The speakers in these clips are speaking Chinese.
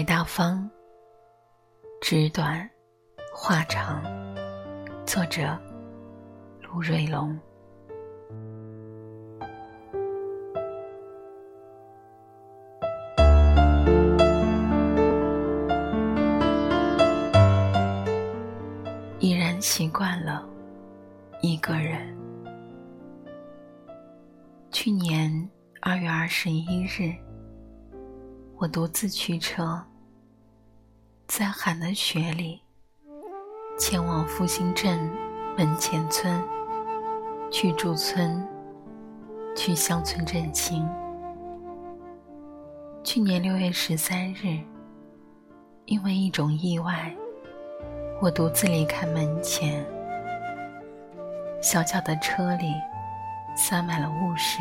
派大方，纸短，话长。作者：陆瑞龙。已然习惯了一个人。去年二月二十一日。我独自驱车，在寒的雪里，前往复兴镇门前村，去驻村，去乡村振兴。去年六月十三日，因为一种意外，我独自离开门前。小小的车里，塞满了物事，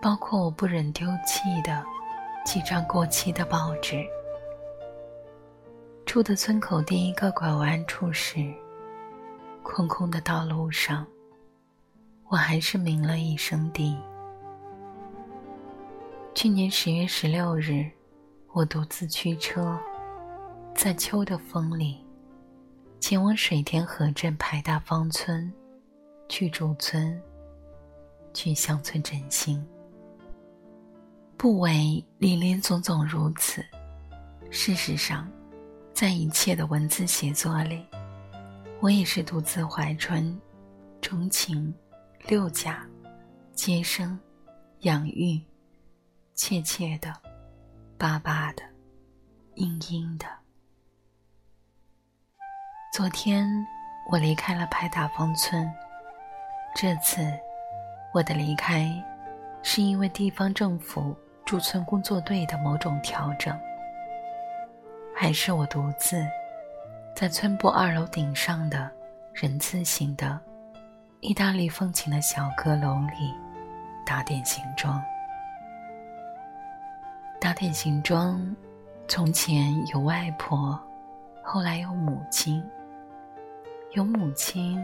包括我不忍丢弃的。几张过期的报纸。出的村口第一个拐弯处时，空空的道路上，我还是鸣了一声笛。去年十月十六日，我独自驱车，在秋的风里，前往水田河镇排大方村，去驻村，去乡村振兴。不为林林总总如此。事实上，在一切的文字写作里，我也是独自怀春、钟情、六甲、接生、养育、切切的、巴巴的、阴阴的。昨天我离开了派大方村，这次我的离开，是因为地方政府。驻村工作队的某种调整，还是我独自在村部二楼顶上的人字形的意大利风情的小阁楼里打点行装。打点行装，从前有外婆，后来有母亲。有母亲，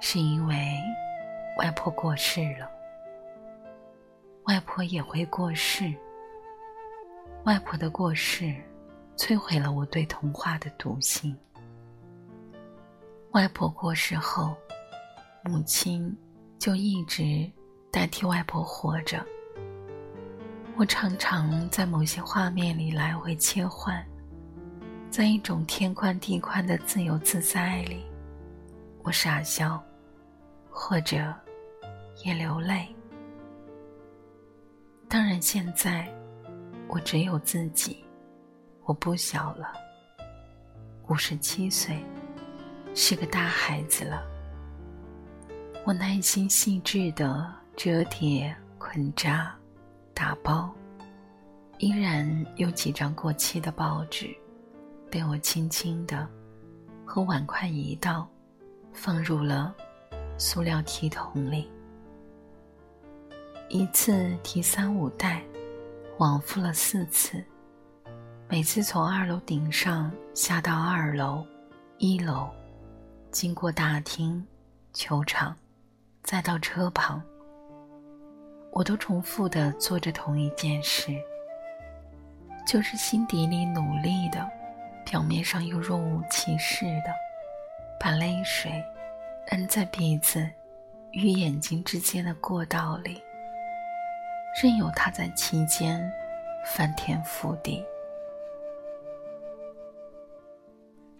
是因为外婆过世了。外婆也会过世。外婆的过世，摧毁了我对童话的笃信。外婆过世后，母亲就一直代替外婆活着。我常常在某些画面里来回切换，在一种天宽地宽的自由自在里，我傻笑，或者也流泪。当然，现在我只有自己，我不小了，五十七岁，是个大孩子了。我耐心细致的折叠、捆扎、打包，依然有几张过期的报纸，被我轻轻的和碗筷一道，放入了塑料提桶里。一次提三五袋，往复了四次。每次从二楼顶上下到二楼、一楼，经过大厅、球场，再到车旁，我都重复的做着同一件事，就是心底里努力的，表面上又若无其事的，把泪水摁在鼻子与眼睛之间的过道里。任由它在其间翻天覆地。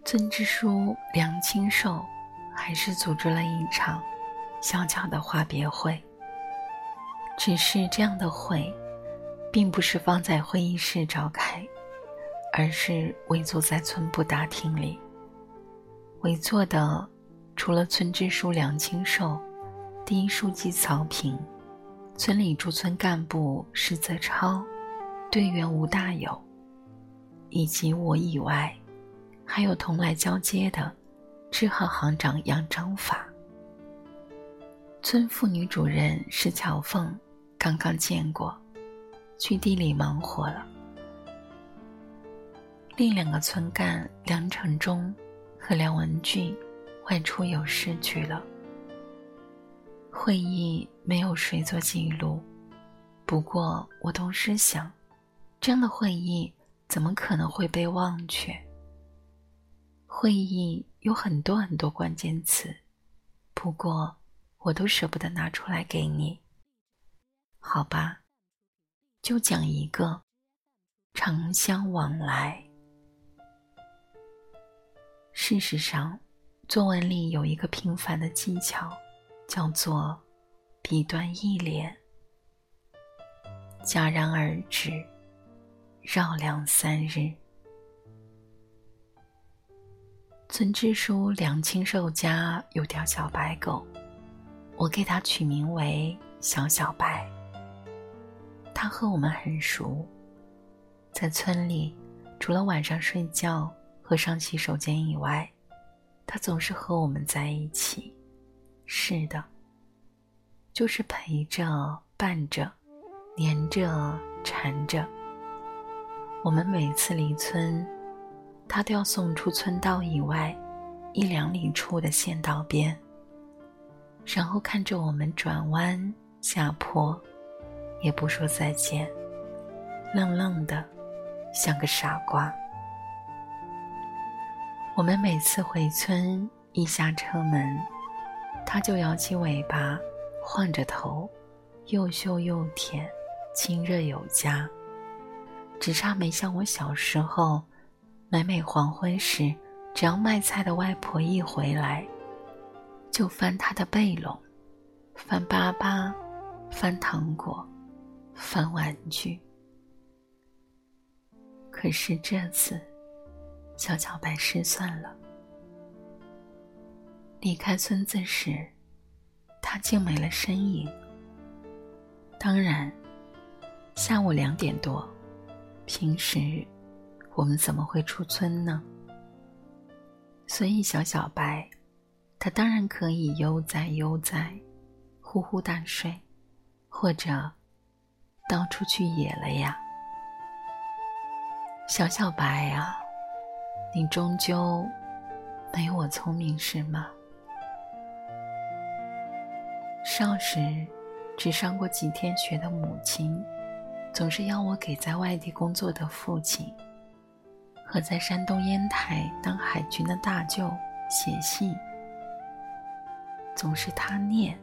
尊支书梁清寿还是组织了一场小巧的话别会。只是这样的会，并不是放在会议室召开，而是围坐在村部大厅里。围坐的除了村支书梁清寿、第一书记曹平。村里驻村干部石泽超、队员吴大友，以及我以外，还有同来交接的支行行长杨章法。村妇女主任石乔凤刚刚见过，去地里忙活了。另两个村干梁成忠和梁文俊外出有事去了。会议没有谁做记录，不过我同时想，这样的会议怎么可能会被忘却？会议有很多很多关键词，不过我都舍不得拿出来给你。好吧，就讲一个长相往来。事实上，作文里有一个平凡的技巧，叫做笔端一连，戛然而止，绕梁三日。村支书梁清寿家有条小白狗，我给它取名为小小白。它和我们很熟，在村里，除了晚上睡觉。和上洗手间以外，它总是和我们在一起。是的，就是陪着、伴着、黏着、缠着。我们每次离村，他都要送出村道以外一两里处的县道边，然后看着我们转弯下坡，也不说再见，愣愣的，像个傻瓜。我们每次回村，一下车门，他就摇起尾巴，晃着头，又嗅又舔，亲热有加。只差没像我小时候，每每黄昏时，只要卖菜的外婆一回来，就翻她的背篓，翻粑粑，翻糖果，翻玩具。可是这次。小小白失算了。离开村子时，他竟没了身影。当然，下午两点多，平时我们怎么会出村呢？所以小小白，他当然可以悠哉悠哉，呼呼大睡，或者到处去野了呀。小小白啊！你终究没我聪明是吗？少时只上过几天学的母亲，总是要我给在外地工作的父亲和在山东烟台当海军的大舅写信。总是他念，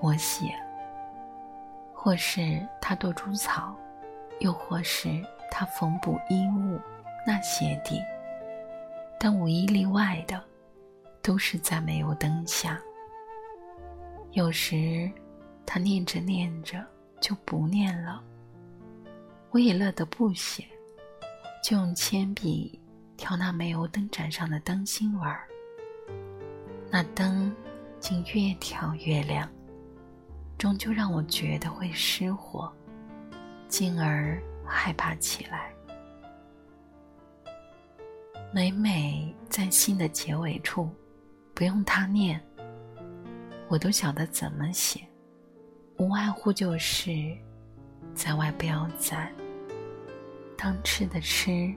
我写；或是他剁猪草，又或是他缝补衣物，那鞋底。但无一例外的，都是在煤油灯下。有时，他念着念着就不念了，我也乐得不写，就用铅笔挑那煤油灯盏上的灯芯玩儿。那灯竟越挑越亮，终究让我觉得会失火，进而害怕起来。每每在信的结尾处，不用他念，我都晓得怎么写，无外乎就是在外不要攒，当吃的吃，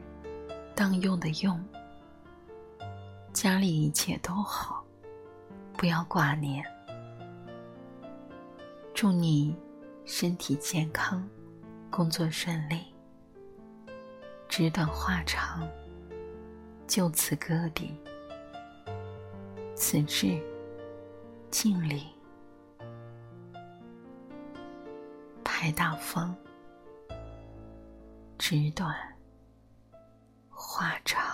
当用的用，家里一切都好，不要挂念。祝你身体健康，工作顺利。纸短话长。就此搁笔，此致敬礼，排大方，纸短，话长。